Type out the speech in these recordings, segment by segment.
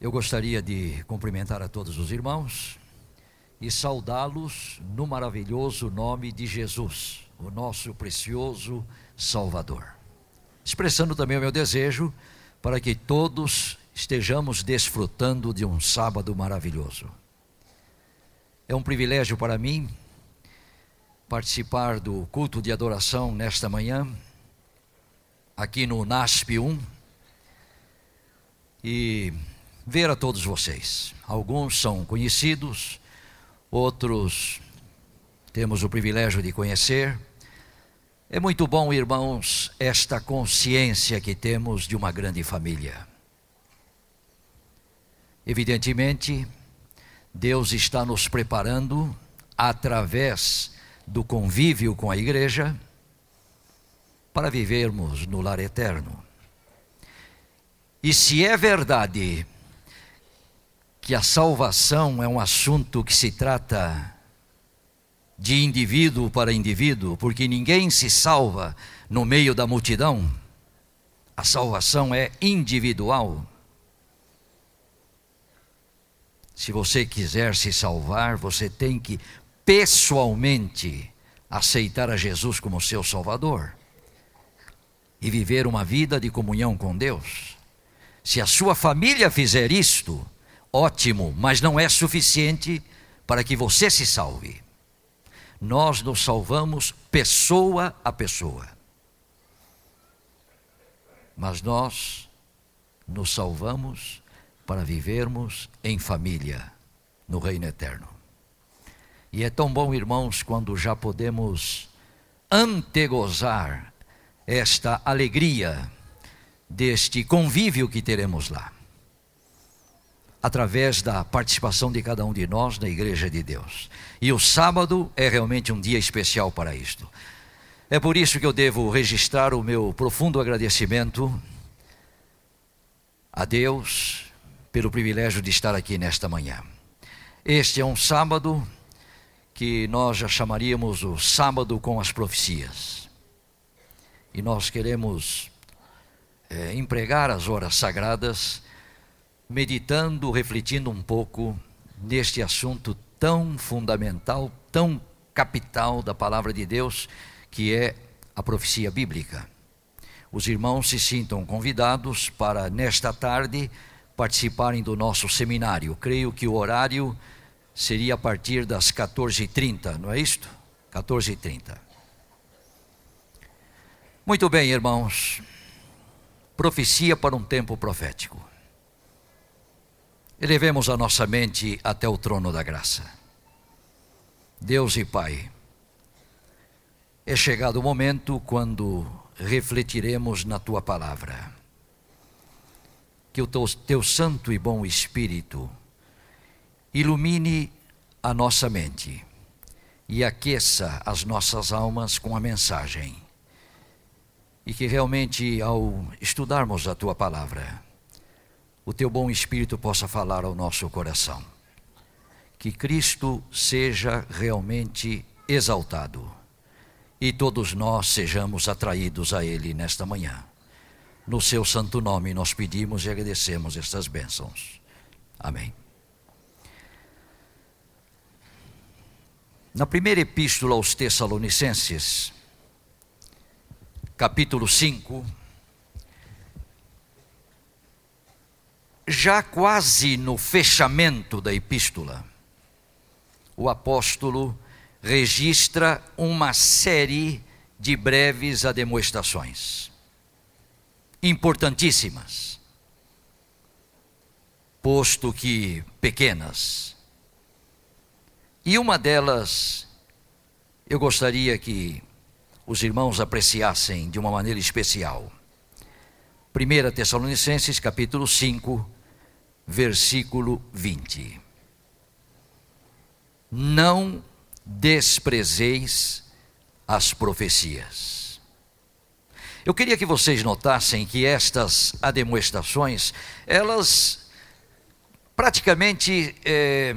Eu gostaria de cumprimentar a todos os irmãos e saudá-los no maravilhoso nome de Jesus, o nosso precioso Salvador. Expressando também o meu desejo para que todos estejamos desfrutando de um sábado maravilhoso. É um privilégio para mim participar do culto de adoração nesta manhã, aqui no NASP 1, e ver a todos vocês. Alguns são conhecidos, outros temos o privilégio de conhecer. É muito bom, irmãos, esta consciência que temos de uma grande família. Evidentemente, Deus está nos preparando através do convívio com a igreja para vivermos no lar eterno. E se é verdade que a salvação é um assunto que se trata de indivíduo para indivíduo, porque ninguém se salva no meio da multidão, a salvação é individual. Se você quiser se salvar, você tem que pessoalmente aceitar a Jesus como seu Salvador e viver uma vida de comunhão com Deus. Se a sua família fizer isto, ótimo, mas não é suficiente para que você se salve. Nós nos salvamos pessoa a pessoa. Mas nós nos salvamos para vivermos em família no reino eterno. E é tão bom, irmãos, quando já podemos antegozar esta alegria deste convívio que teremos lá, através da participação de cada um de nós na Igreja de Deus. E o sábado é realmente um dia especial para isto. É por isso que eu devo registrar o meu profundo agradecimento a Deus pelo privilégio de estar aqui nesta manhã. Este é um sábado que nós já chamaríamos o sábado com as profecias. E nós queremos é, empregar as horas sagradas meditando, refletindo um pouco neste assunto tão fundamental, tão capital da palavra de Deus, que é a profecia bíblica. Os irmãos se sintam convidados para, nesta tarde, participarem do nosso seminário. Creio que o horário seria a partir das 14h30, não é isto? 14h30. Muito bem, irmãos profecia para um tempo profético. Elevemos a nossa mente até o trono da graça. Deus e Pai, é chegado o momento quando refletiremos na tua palavra. Que o teu, teu santo e bom Espírito ilumine a nossa mente e aqueça as nossas almas com a mensagem e que realmente, ao estudarmos a tua palavra, o teu bom espírito possa falar ao nosso coração. Que Cristo seja realmente exaltado e todos nós sejamos atraídos a Ele nesta manhã. No seu santo nome nós pedimos e agradecemos estas bênçãos. Amém. Na primeira epístola aos Tessalonicenses, capítulo 5, já quase no fechamento da epístola, o apóstolo registra uma série de breves ademoestações, importantíssimas, posto que pequenas. E uma delas, eu gostaria que os irmãos apreciassem de uma maneira especial. 1 Tessalonicenses capítulo 5, versículo 20. Não desprezeis as profecias. Eu queria que vocês notassem que estas ademoestações, elas praticamente é,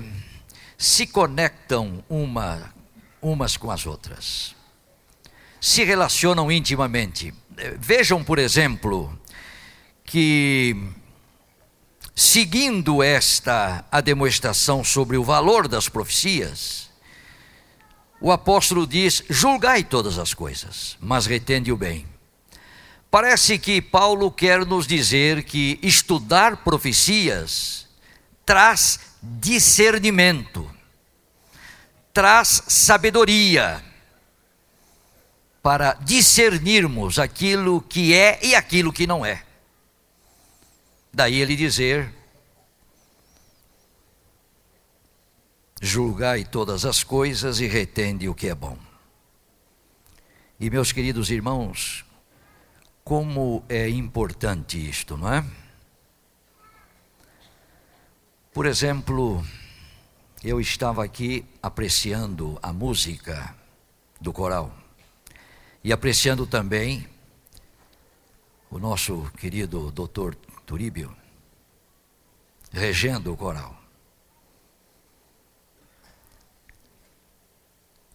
se conectam uma, umas com as outras se relacionam intimamente. Vejam, por exemplo, que seguindo esta a demonstração sobre o valor das profecias, o apóstolo diz: julgai todas as coisas, mas retende o bem. Parece que Paulo quer nos dizer que estudar profecias traz discernimento, traz sabedoria para discernirmos aquilo que é e aquilo que não é. Daí ele dizer: julgai todas as coisas e retende o que é bom. E meus queridos irmãos, como é importante isto, não é? Por exemplo, eu estava aqui apreciando a música do coral e apreciando também o nosso querido doutor Turíbio regendo o coral.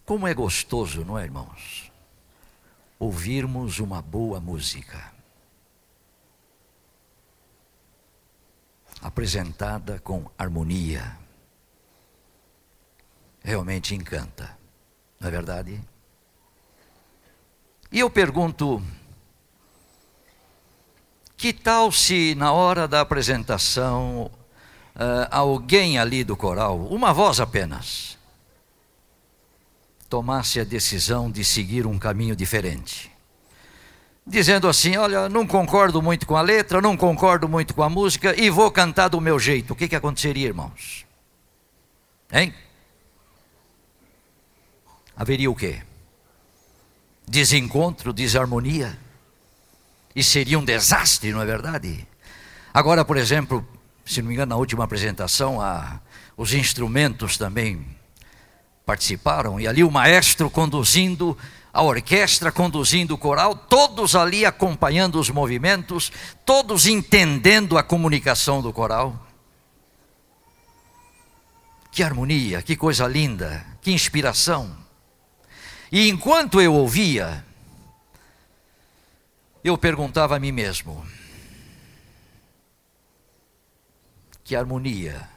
Como é gostoso, não é, irmãos? Ouvirmos uma boa música. Apresentada com harmonia realmente encanta, não é verdade? E eu pergunto: que tal se na hora da apresentação uh, alguém ali do coral, uma voz apenas, tomasse a decisão de seguir um caminho diferente? Dizendo assim: Olha, não concordo muito com a letra, não concordo muito com a música e vou cantar do meu jeito. O que, que aconteceria, irmãos? Hein? haveria o quê? Desencontro, desarmonia. E seria um desastre, não é verdade? Agora, por exemplo, se não me engano, na última apresentação, a, os instrumentos também participaram, e ali o maestro conduzindo a orquestra, conduzindo o coral, todos ali acompanhando os movimentos, todos entendendo a comunicação do coral. Que harmonia, que coisa linda, que inspiração. E enquanto eu ouvia, eu perguntava a mim mesmo: que harmonia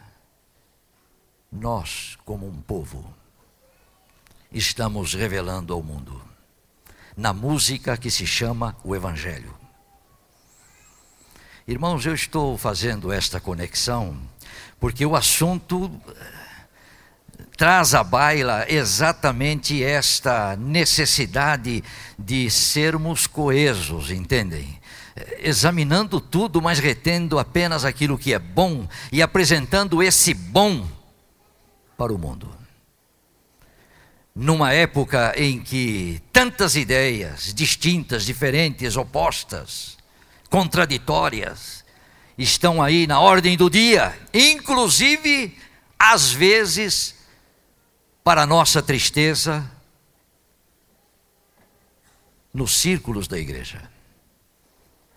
nós, como um povo, estamos revelando ao mundo, na música que se chama o Evangelho. Irmãos, eu estou fazendo esta conexão porque o assunto traz à baila exatamente esta necessidade de sermos coesos, entendem? Examinando tudo, mas retendo apenas aquilo que é bom e apresentando esse bom para o mundo. Numa época em que tantas ideias distintas, diferentes, opostas, contraditórias, estão aí na ordem do dia, inclusive, às vezes, para nossa tristeza, nos círculos da igreja.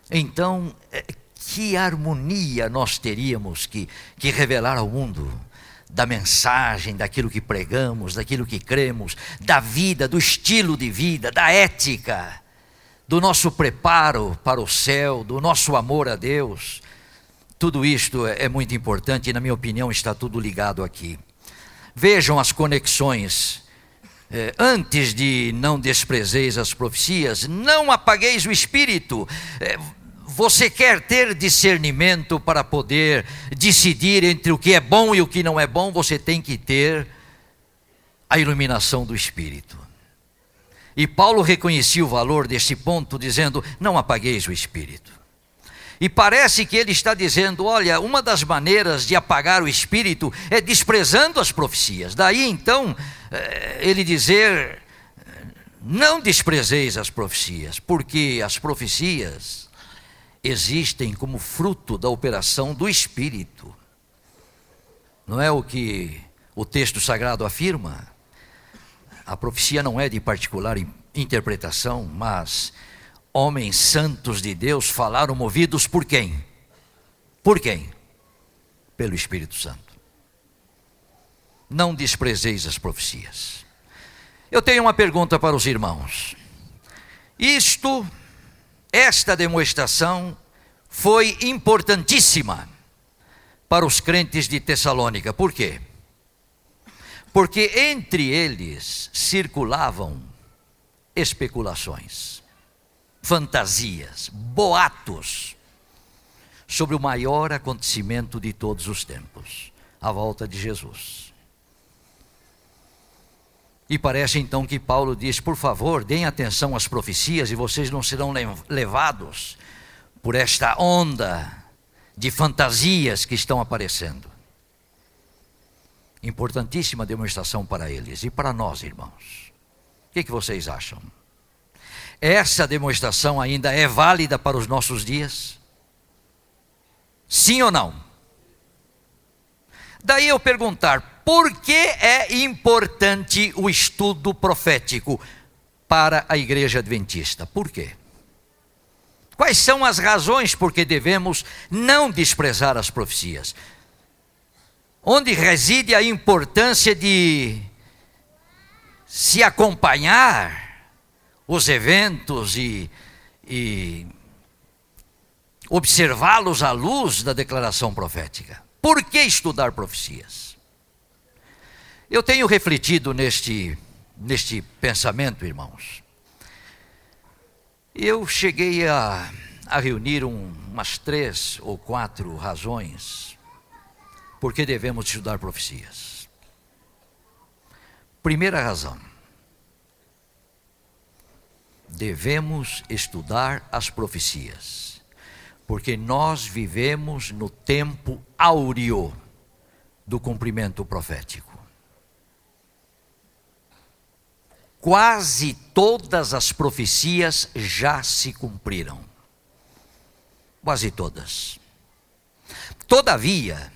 Então, é, que harmonia nós teríamos que, que revelar ao mundo da mensagem, daquilo que pregamos, daquilo que cremos, da vida, do estilo de vida, da ética, do nosso preparo para o céu, do nosso amor a Deus. Tudo isto é, é muito importante e, na minha opinião, está tudo ligado aqui. Vejam as conexões. É, antes de não desprezeis as profecias, não apagueis o espírito. É, você quer ter discernimento para poder decidir entre o que é bom e o que não é bom, você tem que ter a iluminação do espírito. E Paulo reconhecia o valor desse ponto, dizendo: Não apagueis o espírito. E parece que ele está dizendo: olha, uma das maneiras de apagar o espírito é desprezando as profecias. Daí então, eh, ele dizer: não desprezeis as profecias, porque as profecias existem como fruto da operação do espírito. Não é o que o texto sagrado afirma? A profecia não é de particular interpretação, mas homens santos de Deus falaram movidos por quem? Por quem? Pelo Espírito Santo. Não desprezeis as profecias. Eu tenho uma pergunta para os irmãos. Isto, esta demonstração foi importantíssima para os crentes de Tessalônica. Por quê? Porque entre eles circulavam especulações, fantasias, boatos sobre o maior acontecimento de todos os tempos, a volta de Jesus. E parece então que Paulo diz: por favor, deem atenção às profecias e vocês não serão levados por esta onda de fantasias que estão aparecendo. Importantíssima demonstração para eles e para nós, irmãos. O que, que vocês acham? Essa demonstração ainda é válida para os nossos dias? Sim ou não? Daí eu perguntar, por que é importante o estudo profético para a igreja adventista? Por quê? Quais são as razões por que devemos não desprezar as profecias? Onde reside a importância de se acompanhar os eventos e, e observá-los à luz da declaração profética? Por que estudar profecias? Eu tenho refletido neste, neste pensamento, irmãos. Eu cheguei a, a reunir um, umas três ou quatro razões por que devemos estudar profecias. Primeira razão: devemos estudar as profecias, porque nós vivemos no tempo áureo do cumprimento profético. quase todas as profecias já se cumpriram. Quase todas. Todavia,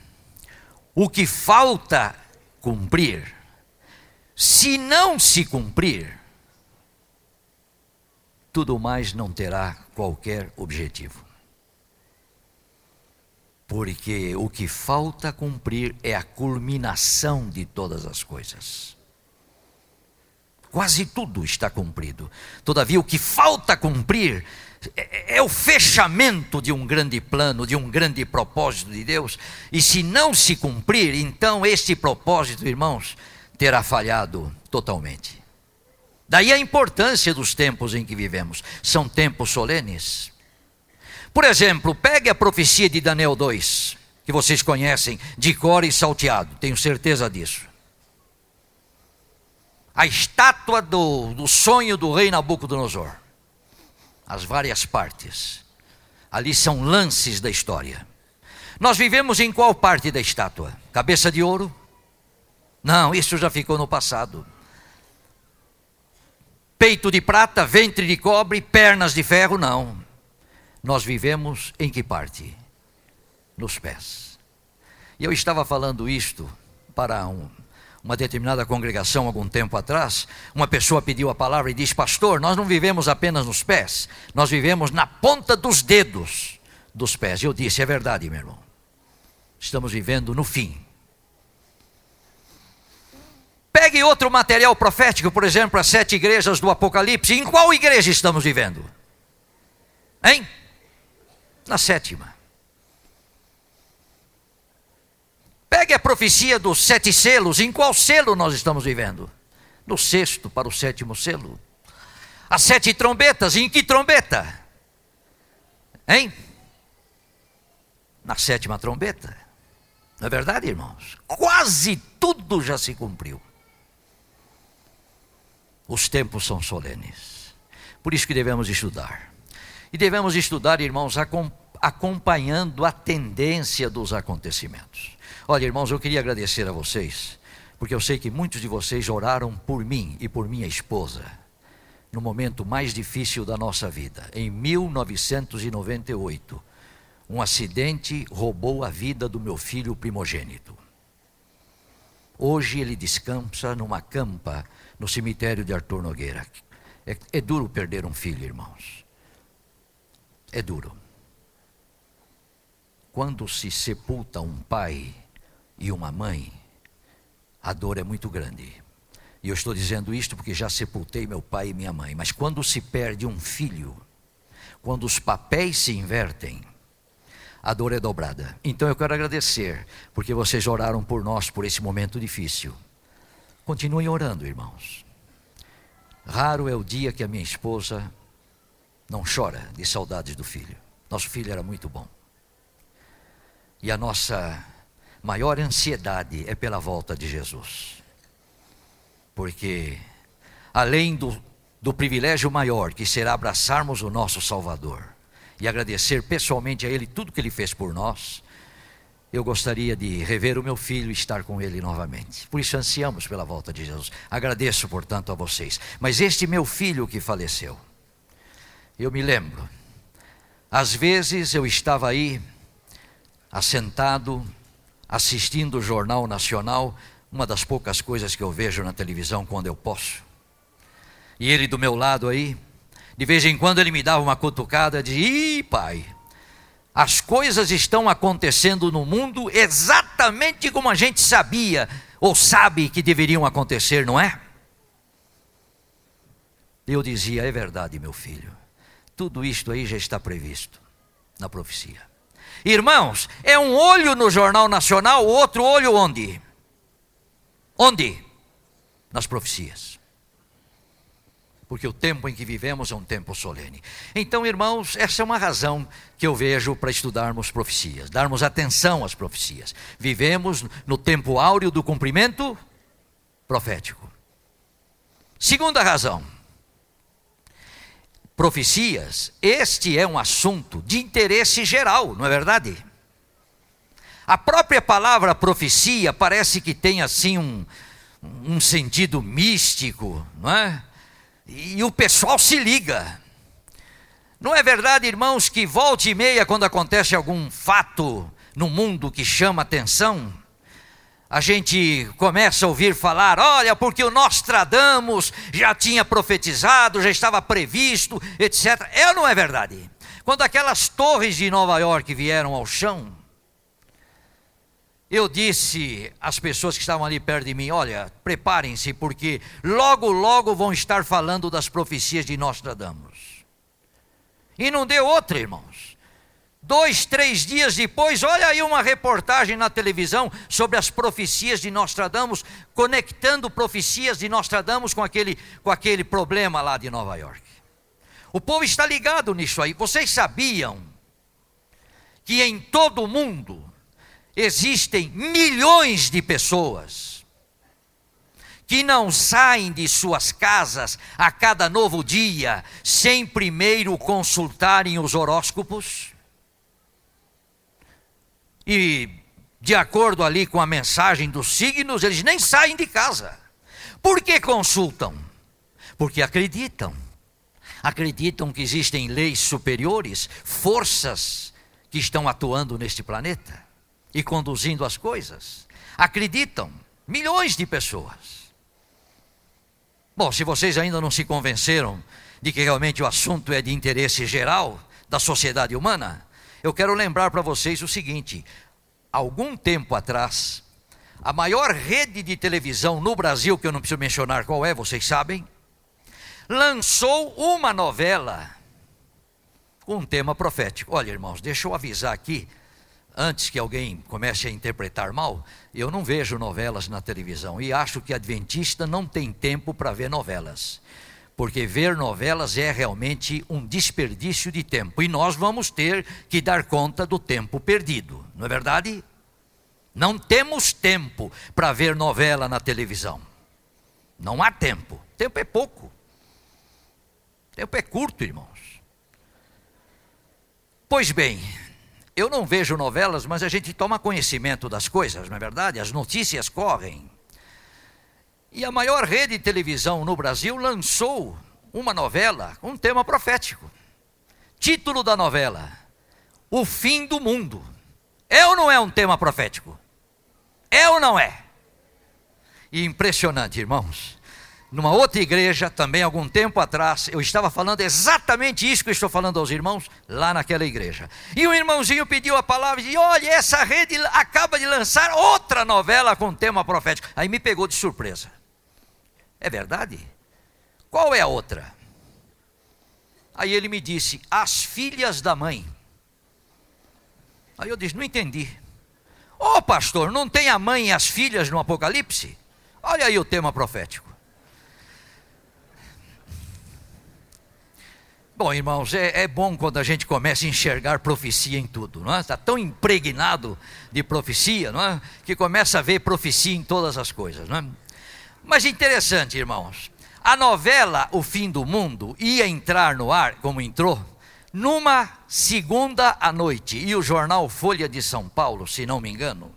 o que falta cumprir, se não se cumprir, tudo mais não terá qualquer objetivo. Porque o que falta cumprir é a culminação de todas as coisas. Quase tudo está cumprido. Todavia, o que falta cumprir é, é, o fechamento de um grande plano, de um grande propósito de Deus. E se não se cumprir, então este propósito, irmãos, terá falhado totalmente. Daí a importância dos tempos em que vivemos. São tempos solenes. Por exemplo, pegue a profecia de Daniel 2, que vocês conhecem, de cor e salteado, tenho certeza disso a estátua do, do sonho do rei Nabucodonosor. As várias partes. Ali são lances da história. Nós vivemos em qual parte da estátua? Cabeça de ouro? Não, isso já ficou no passado. Peito de prata, ventre de cobre, pernas de ferro? Não. Nós vivemos em que parte? Nos pés. E eu estava falando isto para um, uma determinada congregação algum tempo atrás, uma pessoa pediu a palavra e disse: Pastor, nós não vivemos apenas nos pés, nós vivemos na ponta dos dedos dos pés. Eu disse: É verdade, meu irmão. Estamos vivendo no fim. Pegue outro material profético, por exemplo, as sete igrejas do Apocalipse. Em qual igreja estamos vivendo? Hein? Na sétima. Pegue a profecia dos sete selos, em qual selo nós estamos vivendo? No sexto para o sétimo selo. As sete trombetas, em que trombeta? Hein? Na sétima trombeta. Não é verdade, irmãos? Quase tudo já se cumpriu. Os tempos são solenes. Por isso que devemos estudar. E devemos estudar, irmãos, acompanhando a tendência dos acontecimentos. Olha, irmãos, eu queria agradecer a vocês, porque eu sei que muitos de vocês oraram por mim e por minha esposa no momento mais difícil da nossa vida. Em 1998, um acidente roubou a vida do meu filho primogênito. Hoje ele descansa numa campa no cemitério de Arthur Nogueira. É, é duro perder um filho, irmãos. É duro. Quando se sepulta um pai, e uma mãe, a dor é muito grande. E eu estou dizendo isto porque já sepultei meu pai e minha mãe. Mas quando se perde um filho, quando os papéis se invertem, a dor é dobrada. Então eu quero agradecer, porque vocês oraram por nós por esse momento difícil. Continuem orando, irmãos. Raro é o dia que a minha esposa não chora de saudades do filho. Nosso filho era muito bom. E a nossa maior ansiedade é pela volta de Jesus. Porque, além do, do privilégio maior que será abraçarmos o nosso Salvador e agradecer pessoalmente a Ele tudo que Ele fez por nós, eu gostaria de rever o meu filho e estar com ele novamente. Por isso ansiamos pela volta de Jesus. Agradeço, portanto, a vocês. Mas este meu filho que faleceu, eu me lembro, às vezes eu estava aí, assentado, assistindo o Jornal Nacional, uma das poucas coisas que eu vejo na televisão quando eu posso. E ele do meu lado aí, de vez em quando ele me dava uma cutucada, dizia: Ih, pai, as coisas estão acontecendo no mundo exatamente como a gente sabia ou sabe que deveriam acontecer, não é? Eu dizia: É verdade, meu filho. Tudo isto aí já está previsto na profecia. Irmãos, é um olho no Jornal Nacional, o outro olho onde? Onde? Nas profecias. Porque o tempo em que vivemos é um tempo solene. Então, irmãos, essa é uma razão que eu vejo para estudarmos profecias, darmos atenção às profecias. Vivemos no tempo áureo do cumprimento profético. Segunda razão, profecias, este é um assunto de interesse geral, não é verdade? A própria palavra profecia parece que tem assim um, um sentido místico, não é? E o pessoal se liga. Não é verdade, irmãos, que volte e meia, quando acontece algum fato no mundo que chama atenção, a gente começa a ouvir falar: olha, porque o Nostradamus já tinha profetizado, já estava previsto, etc. É ou não é verdade? Quando aquelas torres de Nova York vieram ao chão, eu disse às pessoas que estavam ali perto de mim: olha, preparem-se, porque logo, logo vão estar falando das profecias de Nostradamus. E não deu outra, irmãos. Dois, três dias depois, olha aí uma reportagem na televisão sobre as profecias de Nostradamus, conectando profecias de Nostradamus com aquele, com aquele problema lá de Nova York. O povo está ligado nisso aí. Vocês sabiam que em todo o mundo existem milhões de pessoas que não saem de suas casas a cada novo dia sem primeiro consultarem os horóscopos? e de acordo ali com a mensagem dos signos, eles nem saem de casa. Por que consultam? Porque acreditam. Acreditam que existem leis superiores, forças que estão atuando neste planeta e conduzindo as coisas. Acreditam. Milhões de pessoas. Bom, se vocês ainda não se convenceram de que realmente o assunto é de interesse geral da sociedade humana, eu quero lembrar para vocês o seguinte: algum tempo atrás, a maior rede de televisão no Brasil, que eu não preciso mencionar qual é, vocês sabem, lançou uma novela com um tema profético. Olha, irmãos, deixa eu avisar aqui, antes que alguém comece a interpretar mal, eu não vejo novelas na televisão e acho que adventista não tem tempo para ver novelas porque ver novelas é realmente um desperdício de tempo e nós vamos ter que dar conta do tempo perdido, não é verdade? Não temos tempo para ver novela na televisão. Não há tempo. Tempo é pouco. Tempo é curto, irmãos. Pois bem, eu não vejo novelas, mas a gente toma conhecimento das coisas, não é verdade? As notícias correm. E a maior rede de televisão no Brasil lançou uma novela com um tema profético. Título da novela: O fim do mundo. É ou não é um tema profético? É ou não é? E impressionante, irmãos. Numa outra igreja, também algum tempo atrás, eu estava falando exatamente isso que eu estou falando aos irmãos, lá naquela igreja. E um irmãozinho pediu a palavra e disse: Olha, essa rede acaba de lançar outra novela com tema profético. Aí me pegou de surpresa. É verdade? Qual é a outra? Aí ele me disse: As filhas da mãe. Aí eu disse: Não entendi. Ô oh, pastor, não tem a mãe e as filhas no Apocalipse? Olha aí o tema profético. Bom, irmãos, é, é, bom quando a gente começa a enxergar profecia em tudo, não é? Está tão impregnado de profecia, não é? Que começa a ver profecia em todas as coisas, não é? Mas interessante, irmãos, a novela O Fim do Mundo ia entrar no ar, como entrou, numa segunda à noite, e o jornal Folha de São Paulo, se não me engano,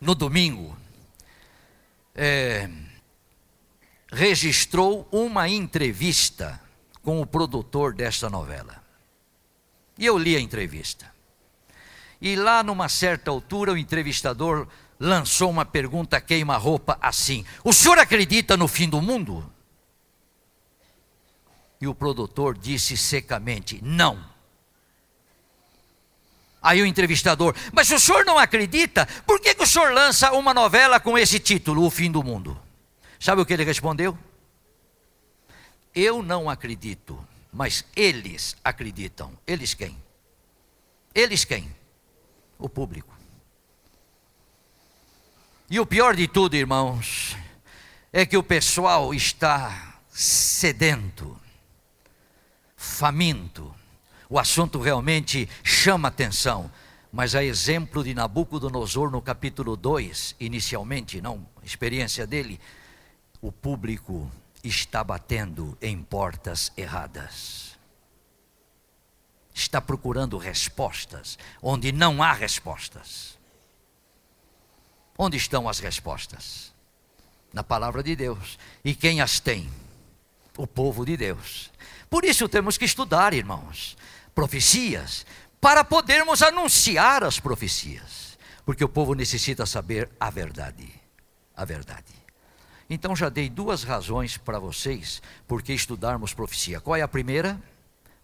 no domingo, é, registrou uma entrevista com o produtor desta novela. E eu li a entrevista. E lá, numa certa altura, o entrevistador lançou uma pergunta queima-roupa assim: O senhor acredita no fim do mundo? E o produtor disse secamente: Não. Aí o entrevistador, mas o senhor não acredita, por que, que o senhor lança uma novela com esse título, O Fim do Mundo? Sabe o que ele respondeu? Eu não acredito, mas eles acreditam. Eles quem? Eles quem? O público. E o pior de tudo, irmãos, é que o pessoal está sedento, faminto. O assunto realmente chama atenção. Mas a exemplo de Nabucodonosor no capítulo 2, inicialmente, não, experiência dele, o público está batendo em portas erradas. Está procurando respostas onde não há respostas. Onde estão as respostas? Na palavra de Deus. E quem as tem? O povo de Deus. Por isso temos que estudar, irmãos, profecias, para podermos anunciar as profecias. Porque o povo necessita saber a verdade. A verdade. Então já dei duas razões para vocês por que estudarmos profecia. Qual é a primeira?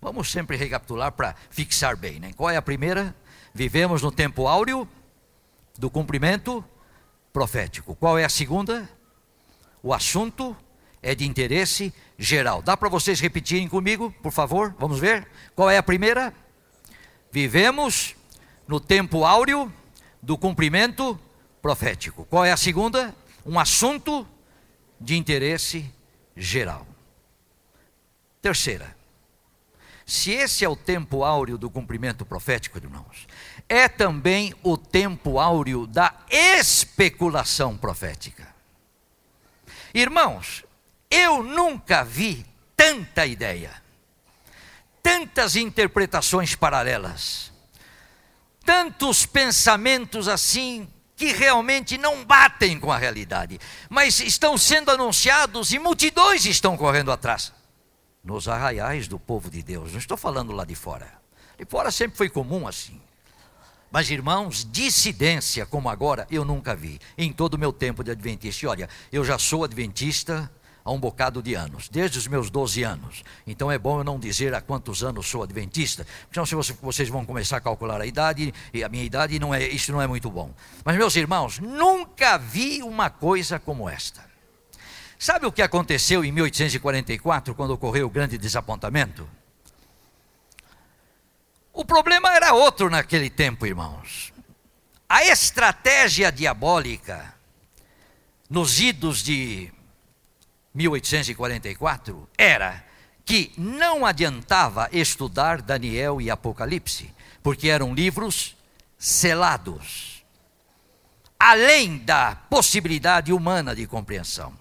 Vamos sempre recapitular para fixar bem, né? Qual é a primeira? Vivemos no tempo áureo do cumprimento profético. Qual é a segunda? O assunto é de interesse geral. Dá para vocês repetirem comigo, por favor? Vamos ver? Qual é a primeira? Vivemos no tempo áureo do cumprimento profético. Qual é a segunda? Um assunto de interesse geral. Terceira, se esse é o tempo áureo do cumprimento profético, irmãos, é também o tempo áureo da especulação profética. Irmãos, eu nunca vi tanta ideia, tantas interpretações paralelas, tantos pensamentos assim que realmente não batem com a realidade, mas estão sendo anunciados e multidões estão correndo atrás. Nos arraiais do povo de Deus, não estou falando lá de fora. De fora sempre foi comum assim. Mas, irmãos, dissidência como agora eu nunca vi em todo o meu tempo de adventista. E olha, eu já sou adventista há um bocado de anos, desde os meus 12 anos. Então é bom eu não dizer há quantos anos sou adventista, porque senão vocês vão começar a calcular a idade, e a minha idade, não é, isso não é muito bom. Mas, meus irmãos, nunca vi uma coisa como esta. Sabe o que aconteceu em 1844, quando ocorreu o grande desapontamento? O problema era outro naquele tempo, irmãos. A estratégia diabólica nos idos de 1844 era que não adiantava estudar Daniel e Apocalipse, porque eram livros selados, além da possibilidade humana de compreensão.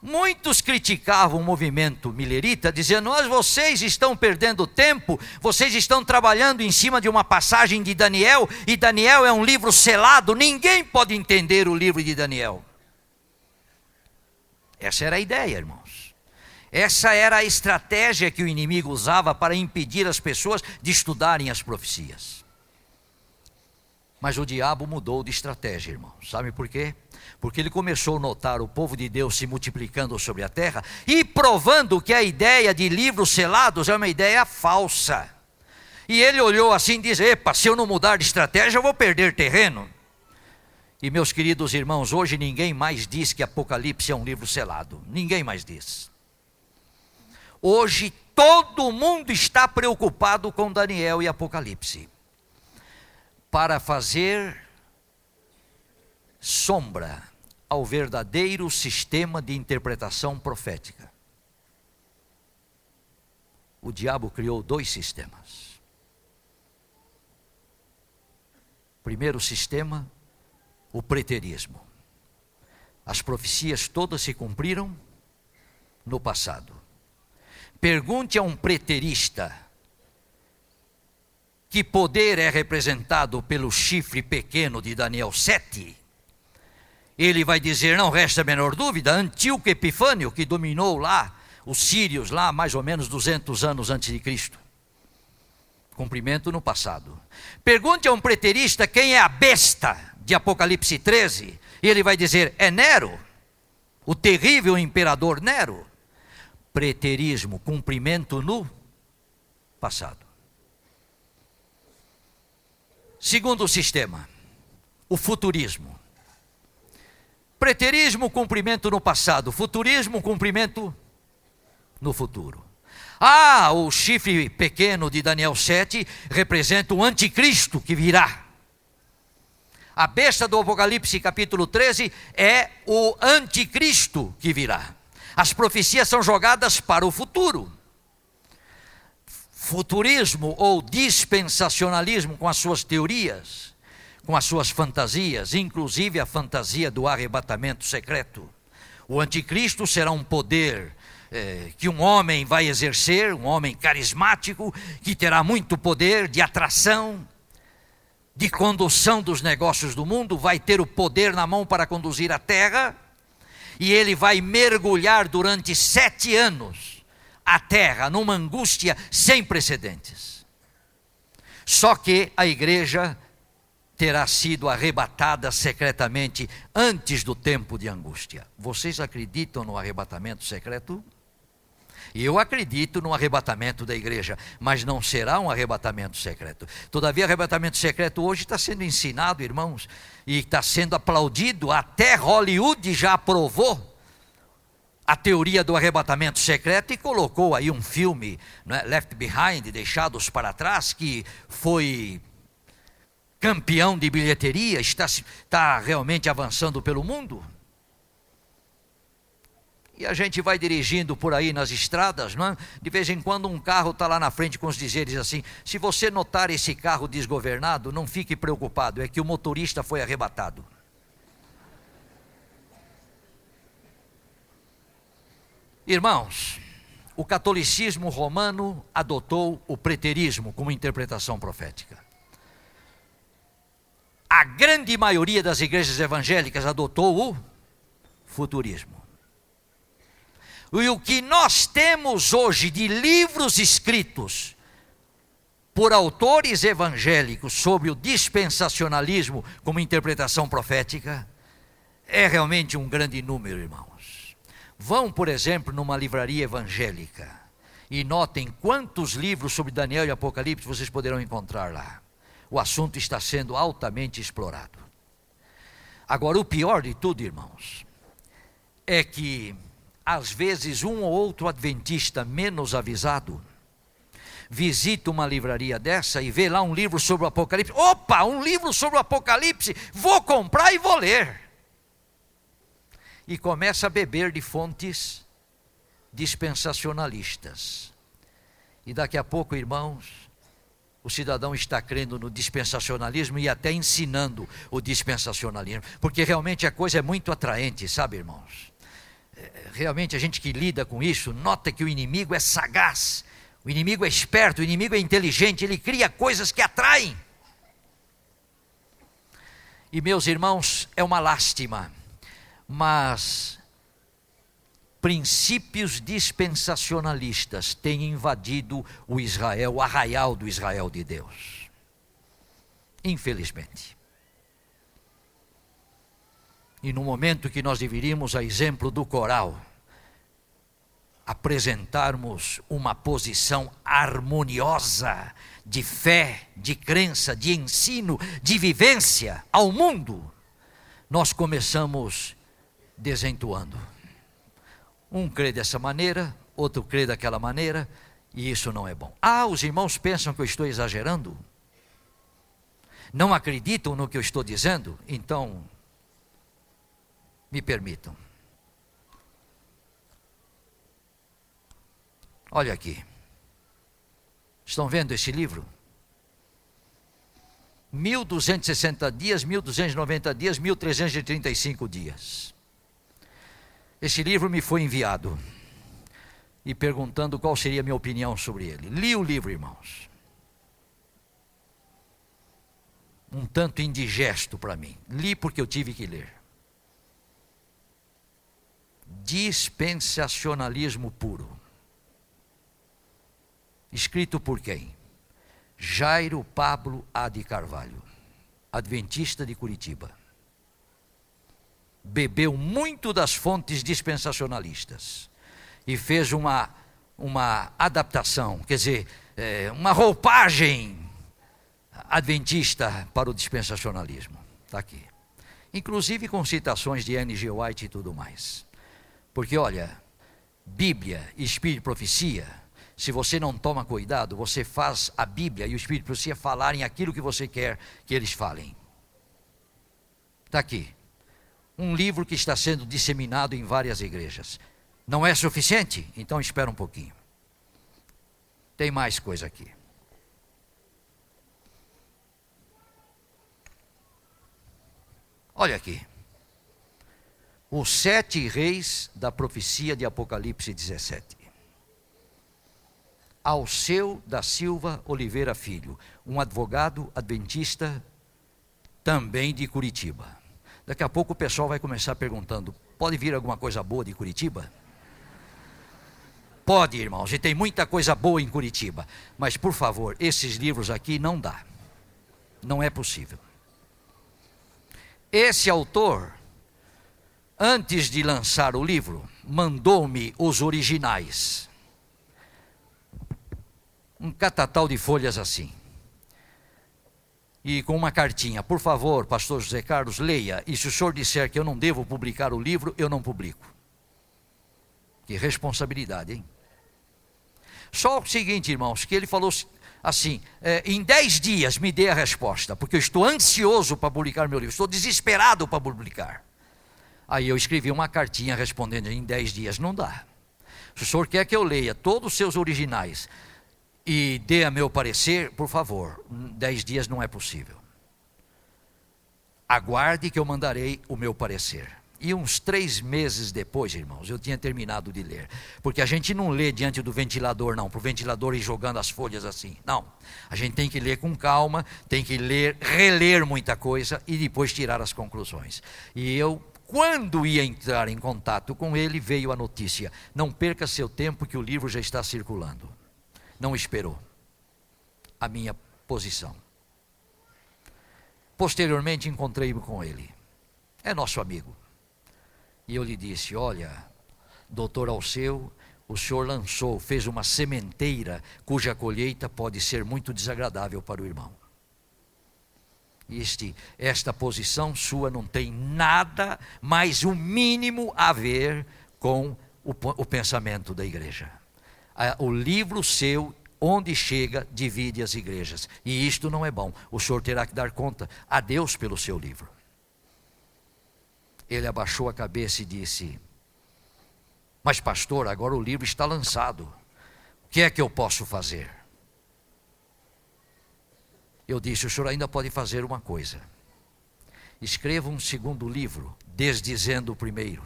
Muitos criticavam o movimento milerita, dizendo: Mas vocês estão perdendo tempo, vocês estão trabalhando em cima de uma passagem de Daniel, e Daniel é um livro selado, ninguém pode entender o livro de Daniel. Essa era a ideia, irmãos. Essa era a estratégia que o inimigo usava para impedir as pessoas de estudarem as profecias. Mas o diabo mudou de estratégia, irmãos. Sabe por quê? Porque ele começou a notar o povo de Deus se multiplicando sobre a terra e provando que a ideia de livros selados é uma ideia falsa. E ele olhou assim e disse: Epa, se eu não mudar de estratégia, eu vou perder terreno. E meus queridos irmãos, hoje ninguém mais diz que Apocalipse é um livro selado. Ninguém mais diz. Hoje todo mundo está preocupado com Daniel e Apocalipse. para fazer sombra ao verdadeiro sistema de interpretação profética. O diabo criou dois sistemas. Primeiro sistema, o preterismo. As profecias todas se cumpriram no passado. Pergunte a um preterista que poder é representado pelo chifre pequeno de Daniel 7. Ele vai dizer, não resta a menor dúvida, Antíoco Epifânio, que dominou lá os sírios, lá mais ou menos 200 anos antes de Cristo. Cumprimento no passado. Pergunte a um preterista quem é a besta de Apocalipse 13, e ele vai dizer, é Nero, o terrível imperador Nero preterismo, cumprimento no passado. Segundo sistema, o futurismo. Preterismo, cumprimento no passado. Futurismo, cumprimento no futuro. Ah, o chifre pequeno de Daniel 7 representa o anticristo que virá. A besta do Apocalipse, capítulo 13, é o anticristo que virá. As profecias são jogadas para o futuro. Futurismo ou dispensacionalismo com as suas teorias, com as suas fantasias, inclusive a fantasia do arrebatamento secreto. O anticristo será um poder é, que um homem vai exercer, um homem carismático, que terá muito poder de atração, de condução dos negócios do mundo, vai ter o poder na mão para conduzir a terra e ele vai mergulhar durante sete anos a terra numa angústia sem precedentes. Só que a igreja terá sido arrebatada secretamente antes do tempo de angústia. Vocês acreditam no arrebatamento secreto? Eu acredito no arrebatamento da igreja, mas não será um arrebatamento secreto. Todavia, arrebatamento secreto hoje está sendo ensinado, irmãos, e está sendo aplaudido. Até Hollywood já aprovou a teoria do arrebatamento secreto e colocou aí um filme, né, Left Behind, Deixados para Trás, que foi campeão de bilheteria, está, está realmente avançando pelo mundo. E a gente vai dirigindo por aí nas estradas, não é? de vez em quando um carro está lá na frente com os dizeres assim: se você notar esse carro desgovernado, não fique preocupado, é que o motorista foi arrebatado. Irmãos, o catolicismo romano adotou o preterismo como interpretação profética. A grande maioria das igrejas evangélicas adotou o futurismo. E o que nós temos hoje de livros escritos por autores evangélicos sobre o dispensacionalismo como interpretação profética é realmente um grande número, irmãos. Vão, por exemplo, numa livraria evangélica e notem quantos livros sobre Daniel e Apocalipse vocês poderão encontrar lá. O assunto está sendo altamente explorado. Agora, o pior de tudo, irmãos, é que às vezes, um ou outro adventista menos avisado visita uma livraria dessa e vê lá um livro sobre o Apocalipse. Opa, um livro sobre o Apocalipse, vou comprar e vou ler. E começa a beber de fontes dispensacionalistas. E daqui a pouco, irmãos, o cidadão está crendo no dispensacionalismo e até ensinando o dispensacionalismo, porque realmente a coisa é muito atraente, sabe, irmãos? Realmente a gente que lida com isso, nota que o inimigo é sagaz, o inimigo é esperto, o inimigo é inteligente, ele cria coisas que atraem. E meus irmãos, é uma lástima, mas princípios dispensacionalistas têm invadido o Israel, o arraial do Israel de Deus. Infelizmente. E no momento que nós deveríamos, a exemplo do coral, apresentarmos uma posição harmoniosa de fé, de crença, de ensino, de vivência ao mundo, nós começamos desentuando. Um crê dessa maneira, outro crê daquela maneira, e isso não é bom. Ah, os irmãos pensam que eu estou exagerando? não acreditam no que eu estou dizendo, então me permitam. Olha aqui. Estão vendo esse livro? 1260 dias, 1290 dias, 1335 dias. Esse livro me foi enviado e perguntando qual seria a minha opinião sobre ele. Li o livro, irmãos. Um tanto indigesto para mim. Li porque eu tive que ler. Dispensacionalismo puro. Escrito por quem? Jairo Pablo A. de Carvalho, adventista de Curitiba. Bebeu muito das fontes dispensacionalistas e fez uma, uma adaptação, quer dizer, é, uma roupagem adventista para o dispensacionalismo. Está aqui. Inclusive com citações de N.G. White e tudo mais. Porque, olha, Bíblia, Espírito e Profecia, se você não toma cuidado, você faz a Bíblia e o Espírito e a Profecia falarem aquilo que você quer que eles falem. Está aqui. Um livro que está sendo disseminado em várias igrejas. Não é suficiente? Então espera um pouquinho. Tem mais coisa aqui. Olha aqui. Os sete reis da profecia de Apocalipse 17. Alceu da Silva Oliveira Filho, um advogado adventista também de Curitiba. Daqui a pouco o pessoal vai começar perguntando: pode vir alguma coisa boa de Curitiba? Pode, irmãos, e tem muita coisa boa em Curitiba. Mas, por favor, esses livros aqui não dá. Não é possível. Esse autor, antes de lançar o livro, mandou-me os originais. Um catatal de folhas assim. E com uma cartinha, por favor, pastor José Carlos, leia. E se o senhor disser que eu não devo publicar o livro, eu não publico. Que responsabilidade, hein? Só o seguinte, irmãos, que ele falou assim: é, em dez dias me dê a resposta, porque eu estou ansioso para publicar meu livro, estou desesperado para publicar. Aí eu escrevi uma cartinha respondendo: em dez dias não dá. Se o senhor quer que eu leia todos os seus originais e dê a meu parecer, por favor, dez dias não é possível. Aguarde que eu mandarei o meu parecer. E uns três meses depois, irmãos, eu tinha terminado de ler. Porque a gente não lê diante do ventilador, não, para o ventilador ir jogando as folhas assim. Não. A gente tem que ler com calma, tem que ler, reler muita coisa e depois tirar as conclusões. E eu, quando ia entrar em contato com ele, veio a notícia: não perca seu tempo, que o livro já está circulando. Não esperou a minha posição. Posteriormente encontrei-me com ele. É nosso amigo e eu lhe disse: Olha, doutor Alceu, o senhor lançou, fez uma sementeira cuja colheita pode ser muito desagradável para o irmão. Este, esta posição sua não tem nada mais o mínimo a ver com o, o pensamento da igreja. O livro seu, onde chega, divide as igrejas. E isto não é bom. O senhor terá que dar conta a Deus pelo seu livro. Ele abaixou a cabeça e disse: Mas, pastor, agora o livro está lançado. O que é que eu posso fazer? Eu disse: O senhor ainda pode fazer uma coisa. Escreva um segundo livro, desdizendo o primeiro,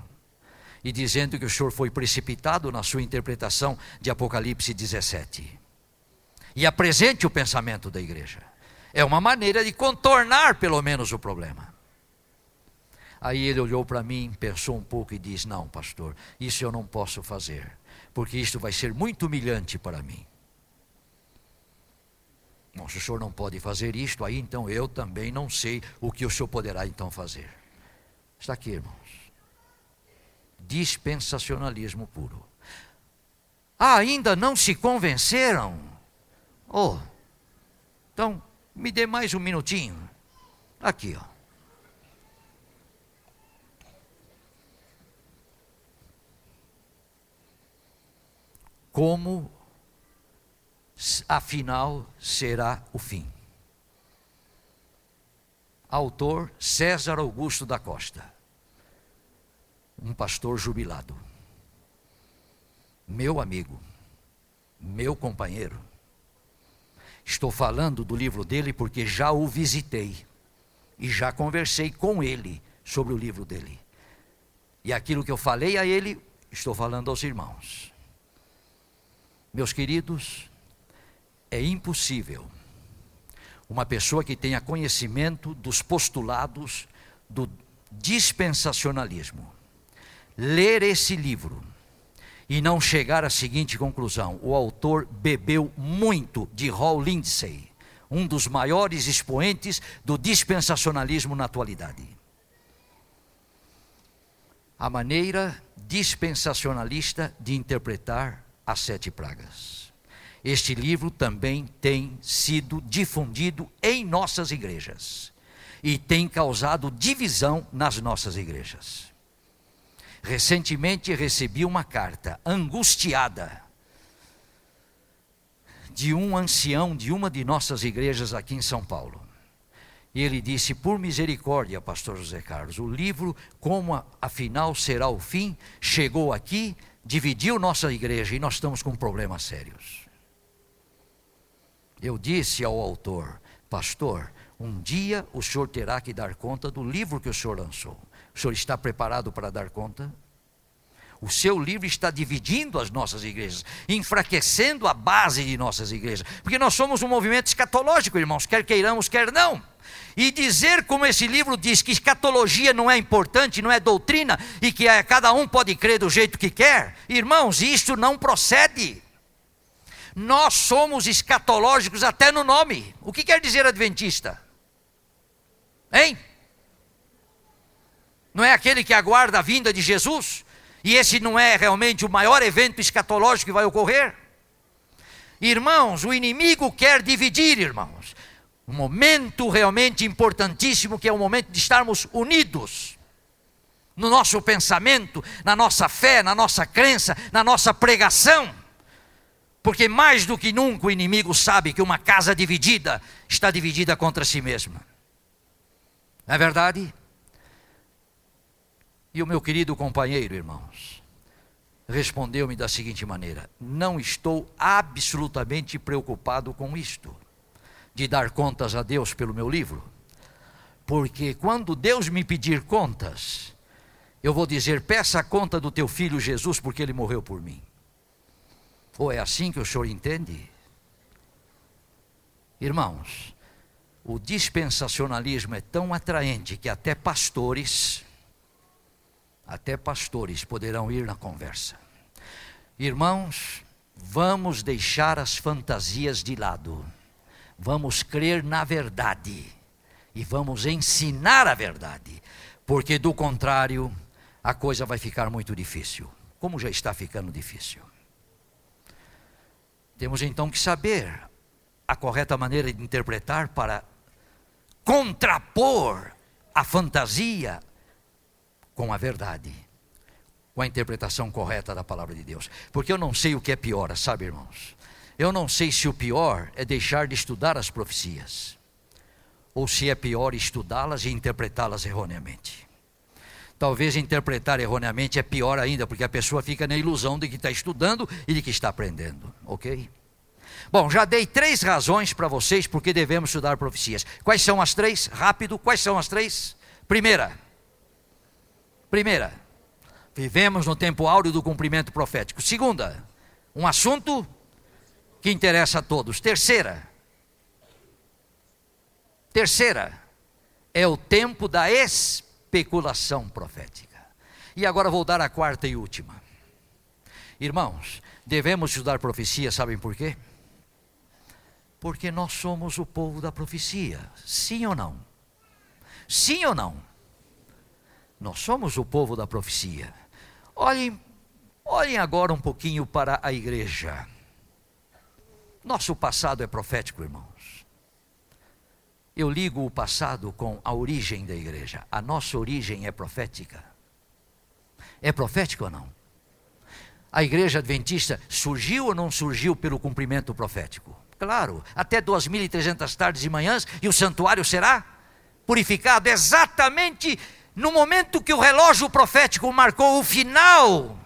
e dizendo que o senhor foi precipitado na sua interpretação de Apocalipse 17. E apresente o pensamento da igreja. É uma maneira de contornar, pelo menos, o problema. Aí ele olhou para mim, pensou um pouco e disse: Não, pastor, isso eu não posso fazer, porque isto vai ser muito humilhante para mim. Não, se o senhor não pode fazer isto, aí então eu também não sei o que o senhor poderá então fazer. Está aqui, irmãos. Dispensacionalismo puro. Ah, ainda não se convenceram? Oh, então me dê mais um minutinho. Aqui, ó. como afinal será o fim. Autor César Augusto da Costa, um pastor jubilado, meu amigo, meu companheiro. Estou falando do livro dele porque já o visitei e já conversei com ele sobre o livro dele. E aquilo que eu falei a ele, estou falando aos irmãos. Meus queridos, é impossível uma pessoa que tenha conhecimento dos postulados do dispensacionalismo ler esse livro e não chegar à seguinte conclusão: o autor bebeu muito de Hall Lindsay, um dos maiores expoentes do dispensacionalismo na atualidade. A maneira dispensacionalista de interpretar as sete pragas. Este livro também tem sido difundido em nossas igrejas e tem causado divisão nas nossas igrejas. Recentemente recebi uma carta angustiada de um ancião de uma de nossas igrejas aqui em São Paulo. E ele disse: Por misericórdia, Pastor José Carlos, o livro, como afinal será o fim, chegou aqui, dividiu nossa igreja e nós estamos com problemas sérios. Eu disse ao autor: Pastor, um dia o senhor terá que dar conta do livro que o senhor lançou. O senhor está preparado para dar conta? O seu livro está dividindo as nossas igrejas, enfraquecendo a base de nossas igrejas, porque nós somos um movimento escatológico, irmãos, quer queiramos, quer não. E dizer como esse livro diz que escatologia não é importante, não é doutrina e que é, cada um pode crer do jeito que quer, irmãos, isto não procede. Nós somos escatológicos até no nome. O que quer dizer adventista? Hein? Não é aquele que aguarda a vinda de Jesus? E esse não é realmente o maior evento escatológico que vai ocorrer? Irmãos, o inimigo quer dividir, irmãos. Um momento realmente importantíssimo que é o momento de estarmos unidos no nosso pensamento, na nossa fé, na nossa crença, na nossa pregação. Porque mais do que nunca o inimigo sabe que uma casa dividida está dividida contra si mesma. Não é verdade? E o meu querido companheiro, irmãos, respondeu-me da seguinte maneira: Não estou absolutamente preocupado com isto, de dar contas a Deus pelo meu livro, porque quando Deus me pedir contas, eu vou dizer: peça a conta do teu filho Jesus, porque ele morreu por mim. Ou é assim que o senhor entende? Irmãos, o dispensacionalismo é tão atraente que até pastores até pastores poderão ir na conversa. Irmãos, vamos deixar as fantasias de lado, vamos crer na verdade e vamos ensinar a verdade, porque do contrário, a coisa vai ficar muito difícil, como já está ficando difícil. Temos então que saber a correta maneira de interpretar para contrapor a fantasia com a verdade, com a interpretação correta da palavra de Deus. Porque eu não sei o que é pior, sabe, irmãos? Eu não sei se o pior é deixar de estudar as profecias, ou se é pior estudá-las e interpretá-las erroneamente. Talvez interpretar erroneamente é pior ainda, porque a pessoa fica na ilusão de que está estudando e de que está aprendendo, ok? Bom, já dei três razões para vocês porque devemos estudar profecias. Quais são as três? Rápido, quais são as três? Primeira, Primeira, vivemos no tempo áureo do cumprimento profético. Segunda, um assunto que interessa a todos. Terceira, terceira, é o tempo da especulação profética. E agora vou dar a quarta e última. Irmãos, devemos estudar profecia, sabem por quê? Porque nós somos o povo da profecia, sim ou não? Sim ou não? Nós somos o povo da profecia. Olhem, olhem agora um pouquinho para a igreja. Nosso passado é profético, irmãos. Eu ligo o passado com a origem da igreja. A nossa origem é profética. É profético ou não? A igreja adventista surgiu ou não surgiu pelo cumprimento profético? Claro, até 2.300 tardes e manhãs e o santuário será purificado exatamente no momento que o relógio profético marcou o final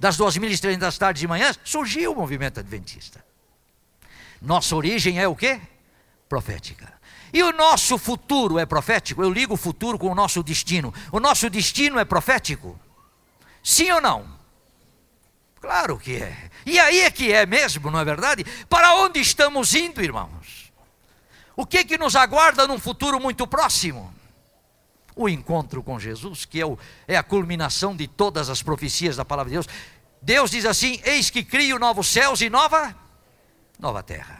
das 2.300 tardes e manhãs, surgiu o movimento adventista. Nossa origem é o quê? Profética. E o nosso futuro é profético? Eu ligo o futuro com o nosso destino. O nosso destino é profético? Sim ou não? Claro que é. E aí é que é mesmo, não é verdade? Para onde estamos indo, irmãos? O que que nos aguarda num futuro muito próximo? O encontro com Jesus, que é, o, é a culminação de todas as profecias da palavra de Deus. Deus diz assim: Eis que crio novos céus e nova, nova terra.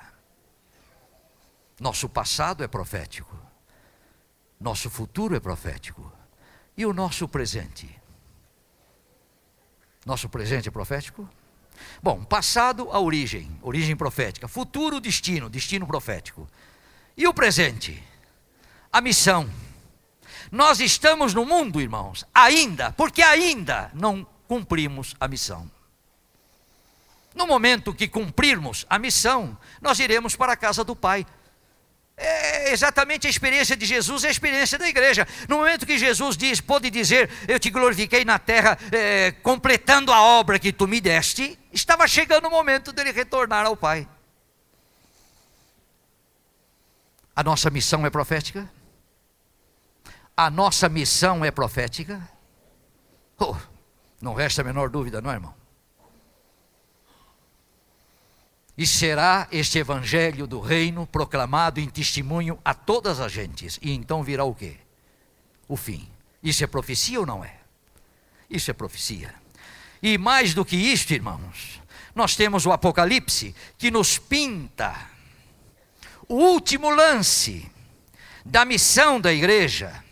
Nosso passado é profético, nosso futuro é profético, e o nosso presente nosso presente é profético? Bom, passado, a origem, origem profética. Futuro, destino, destino profético. E o presente? A missão. Nós estamos no mundo, irmãos, ainda, porque ainda não cumprimos a missão. No momento que cumprirmos a missão, nós iremos para a casa do Pai. É exatamente a experiência de Jesus, é a experiência da igreja. No momento que Jesus diz, pode dizer, eu te glorifiquei na terra, é, completando a obra que tu me deste, estava chegando o momento dele retornar ao Pai. A nossa missão é profética? A nossa missão é profética? Oh, não resta a menor dúvida, não, irmão? E será este evangelho do reino proclamado em testemunho a todas as gentes. E então virá o quê? O fim. Isso é profecia ou não é? Isso é profecia. E mais do que isto, irmãos, nós temos o Apocalipse que nos pinta o último lance da missão da igreja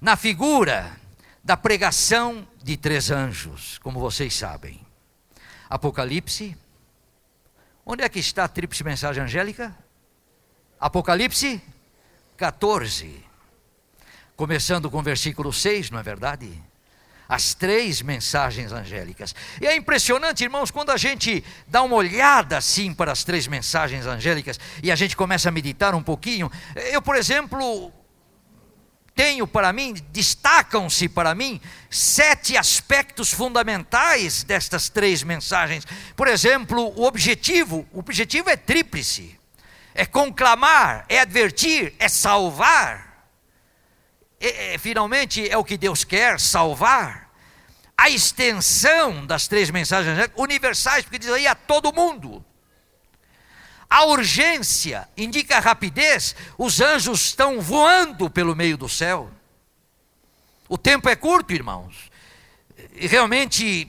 na figura da pregação de três anjos, como vocês sabem. Apocalipse Onde é que está a tríplice mensagem angélica? Apocalipse 14. Começando com o versículo 6, não é verdade? As três mensagens angélicas. E é impressionante, irmãos, quando a gente dá uma olhada assim para as três mensagens angélicas e a gente começa a meditar um pouquinho. Eu, por exemplo, tenho para mim, destacam-se para mim, sete aspectos fundamentais destas três mensagens. Por exemplo, o objetivo, o objetivo é tríplice: é conclamar, é advertir, é salvar. É, é, finalmente é o que Deus quer, salvar. A extensão das três mensagens universais, porque diz aí a todo mundo. A urgência indica rapidez, os anjos estão voando pelo meio do céu. O tempo é curto, irmãos. E realmente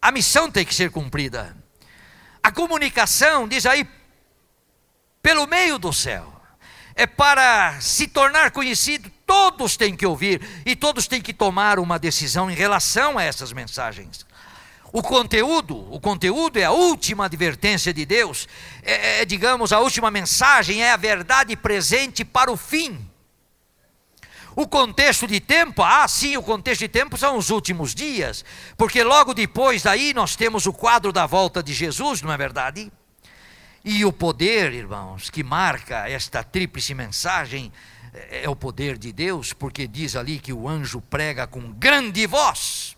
a missão tem que ser cumprida. A comunicação, diz aí, pelo meio do céu, é para se tornar conhecido, todos têm que ouvir e todos têm que tomar uma decisão em relação a essas mensagens. O conteúdo, o conteúdo é a última advertência de Deus, é, é, digamos, a última mensagem é a verdade presente para o fim. O contexto de tempo, ah, sim, o contexto de tempo são os últimos dias, porque logo depois daí nós temos o quadro da volta de Jesus, não é verdade? E o poder, irmãos, que marca esta tríplice mensagem é, é o poder de Deus, porque diz ali que o anjo prega com grande voz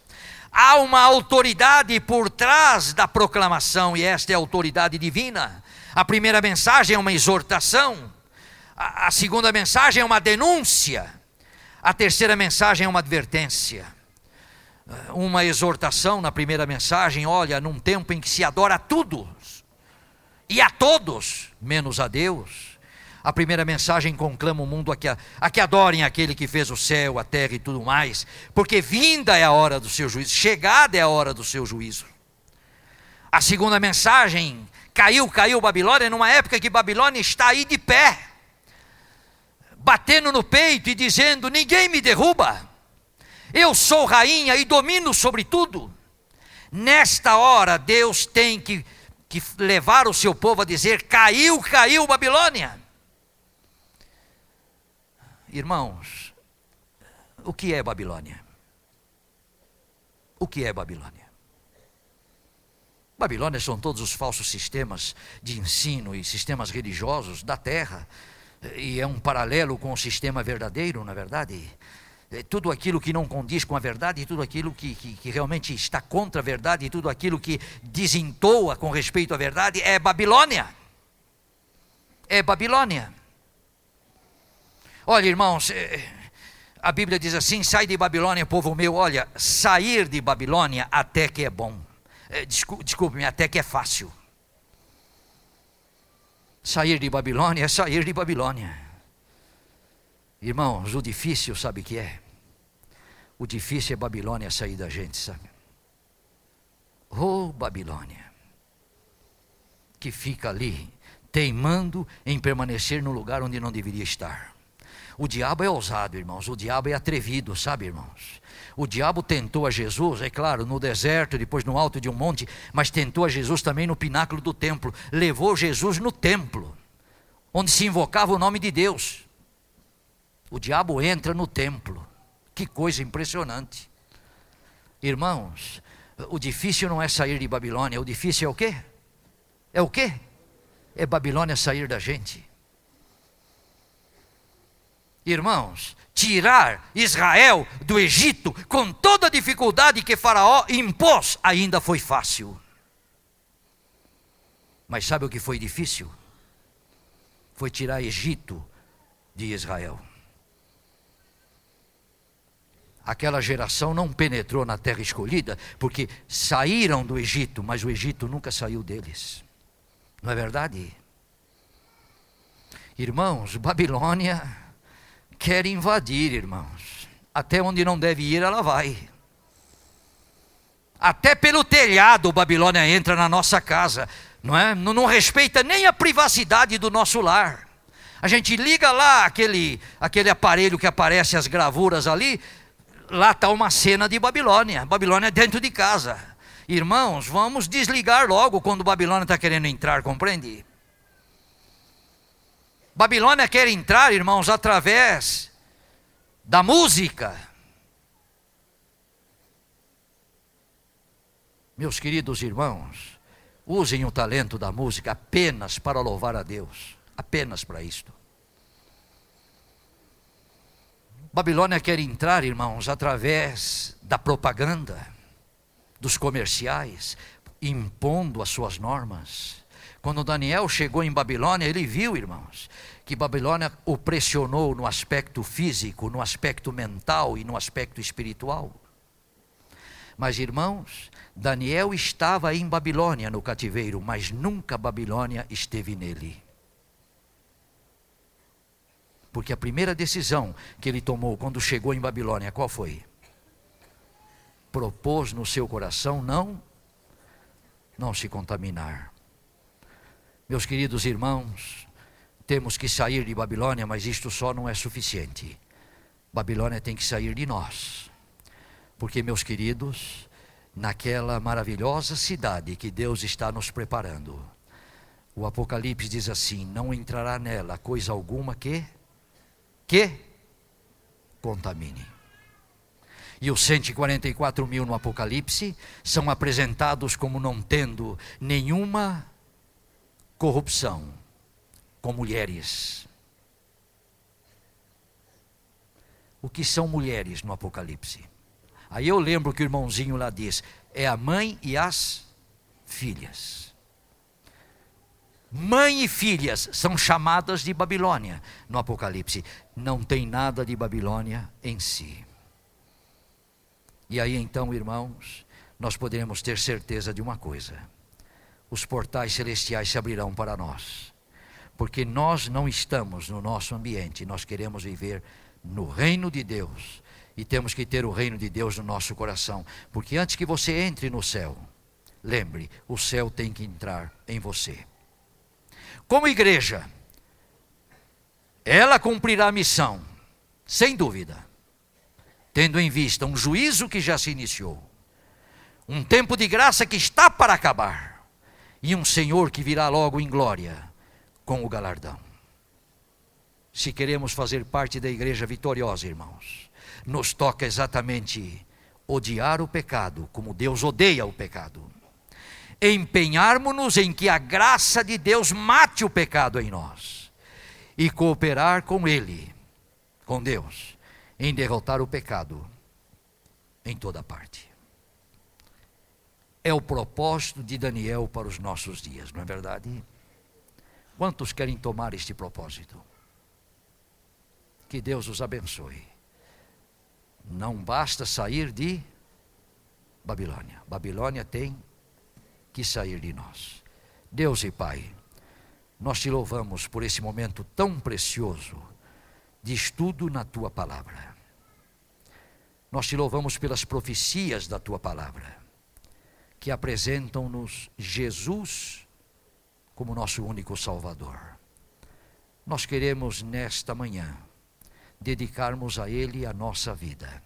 Há uma autoridade por trás da proclamação, e esta é a autoridade divina. A primeira mensagem é uma exortação, a, a segunda mensagem é uma denúncia, a terceira mensagem é uma advertência. Uma exortação na primeira mensagem, olha, num tempo em que se adora a tudo e a todos, menos a Deus a primeira mensagem conclama o mundo a que, a que adorem aquele que fez o céu, a terra e tudo mais, porque vinda é a hora do seu juízo, chegada é a hora do seu juízo. A segunda mensagem, caiu, caiu Babilônia, numa época que Babilônia está aí de pé, batendo no peito e dizendo: ninguém me derruba, eu sou rainha e domino sobre tudo. Nesta hora, Deus tem que, que levar o seu povo a dizer: caiu, caiu Babilônia. Irmãos, o que é Babilônia? O que é Babilônia? Babilônia são todos os falsos sistemas de ensino e sistemas religiosos da terra. e é um paralelo com o sistema verdadeiro, na verdade. É tudo aquilo que não condiz com a verdade, tudo aquilo que, que, que, realmente está contra a verdade, tudo aquilo que desentoa com respeito à verdade é Babilônia. É Babilônia. Olha, irmãos, é, a Bíblia diz assim: sai de Babilônia, povo meu. Olha, sair de Babilônia até que é bom. É, desculpe-me, até que é fácil. Sair de Babilônia é sair de Babilônia. Irmãos, o difícil sabe o que é? O difícil é Babilônia sair da gente, sabe? Oh, Babilônia, que fica ali, teimando em permanecer no lugar onde não deveria estar. O diabo é ousado, irmãos, o diabo é atrevido, sabe, irmãos? O diabo tentou a Jesus, é claro, no deserto, depois no alto de um monte, mas tentou a Jesus também no pináculo do templo. Levou Jesus no templo, onde se invocava o nome de Deus. O diabo entra no templo. Que coisa impressionante. Irmãos, o difícil não é sair de Babilônia, o difícil é o quê? É o quê? É Babilônia sair da gente. Irmãos, tirar Israel do Egito com toda a dificuldade que Faraó impôs, ainda foi fácil. Mas sabe o que foi difícil? Foi tirar Egito de Israel. Aquela geração não penetrou na terra escolhida, porque saíram do Egito, mas o Egito nunca saiu deles. Não é verdade? Irmãos, Babilônia quer invadir, irmãos. Até onde não deve ir, ela vai. Até pelo telhado, Babilônia entra na nossa casa, não é? Não, não respeita nem a privacidade do nosso lar. A gente liga lá aquele, aquele aparelho que aparece as gravuras ali, lá está uma cena de Babilônia. Babilônia dentro de casa. Irmãos, vamos desligar logo quando Babilônia está querendo entrar, compreende? Babilônia quer entrar, irmãos, através da música. Meus queridos irmãos, usem o talento da música apenas para louvar a Deus, apenas para isto. Babilônia quer entrar, irmãos, através da propaganda, dos comerciais, impondo as suas normas. Quando Daniel chegou em Babilônia, ele viu, irmãos, que Babilônia o pressionou no aspecto físico, no aspecto mental e no aspecto espiritual. Mas, irmãos, Daniel estava em Babilônia no cativeiro, mas nunca Babilônia esteve nele. Porque a primeira decisão que ele tomou quando chegou em Babilônia, qual foi? Propôs no seu coração não não se contaminar. Meus queridos irmãos, temos que sair de Babilônia, mas isto só não é suficiente. Babilônia tem que sair de nós. Porque, meus queridos, naquela maravilhosa cidade que Deus está nos preparando, o Apocalipse diz assim: não entrará nela coisa alguma que que contamine. E os 144 mil no Apocalipse são apresentados como não tendo nenhuma corrupção com mulheres. O que são mulheres no Apocalipse? Aí eu lembro que o irmãozinho lá diz: é a mãe e as filhas. Mãe e filhas são chamadas de Babilônia no Apocalipse. Não tem nada de Babilônia em si. E aí então, irmãos, nós podemos ter certeza de uma coisa: os portais celestiais se abrirão para nós. Porque nós não estamos no nosso ambiente, nós queremos viver no reino de Deus. E temos que ter o reino de Deus no nosso coração. Porque antes que você entre no céu, lembre, o céu tem que entrar em você. Como igreja, ela cumprirá a missão, sem dúvida, tendo em vista um juízo que já se iniciou, um tempo de graça que está para acabar e um Senhor que virá logo em glória com o galardão. Se queremos fazer parte da igreja vitoriosa, irmãos, nos toca exatamente odiar o pecado como Deus odeia o pecado. Empenharmos-nos em que a graça de Deus mate o pecado em nós e cooperar com Ele, com Deus, em derrotar o pecado em toda parte. É o propósito de Daniel para os nossos dias, não é verdade? Quantos querem tomar este propósito? Que Deus os abençoe. Não basta sair de Babilônia. Babilônia tem que sair de nós. Deus e Pai, nós te louvamos por esse momento tão precioso de estudo na tua palavra. Nós te louvamos pelas profecias da tua palavra, que apresentam-nos Jesus como nosso único Salvador. Nós queremos nesta manhã dedicarmos a Ele a nossa vida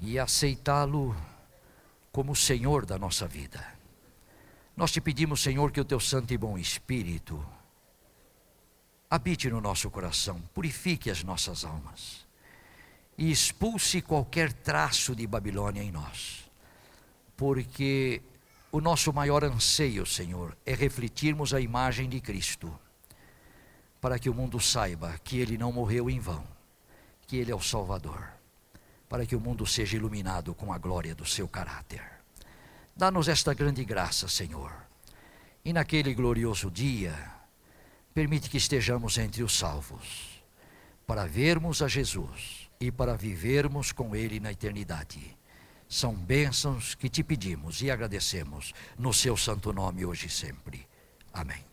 e aceitá-lo como Senhor da nossa vida. Nós te pedimos, Senhor, que o teu santo e bom Espírito habite no nosso coração, purifique as nossas almas e expulse qualquer traço de Babilônia em nós, porque o nosso maior anseio, Senhor, é refletirmos a imagem de Cristo, para que o mundo saiba que Ele não morreu em vão, que Ele é o Salvador para que o mundo seja iluminado com a glória do seu caráter. Dá-nos esta grande graça, Senhor. E naquele glorioso dia, permite que estejamos entre os salvos, para vermos a Jesus e para vivermos com Ele na eternidade. São bênçãos que te pedimos e agradecemos no seu santo nome hoje e sempre. Amém.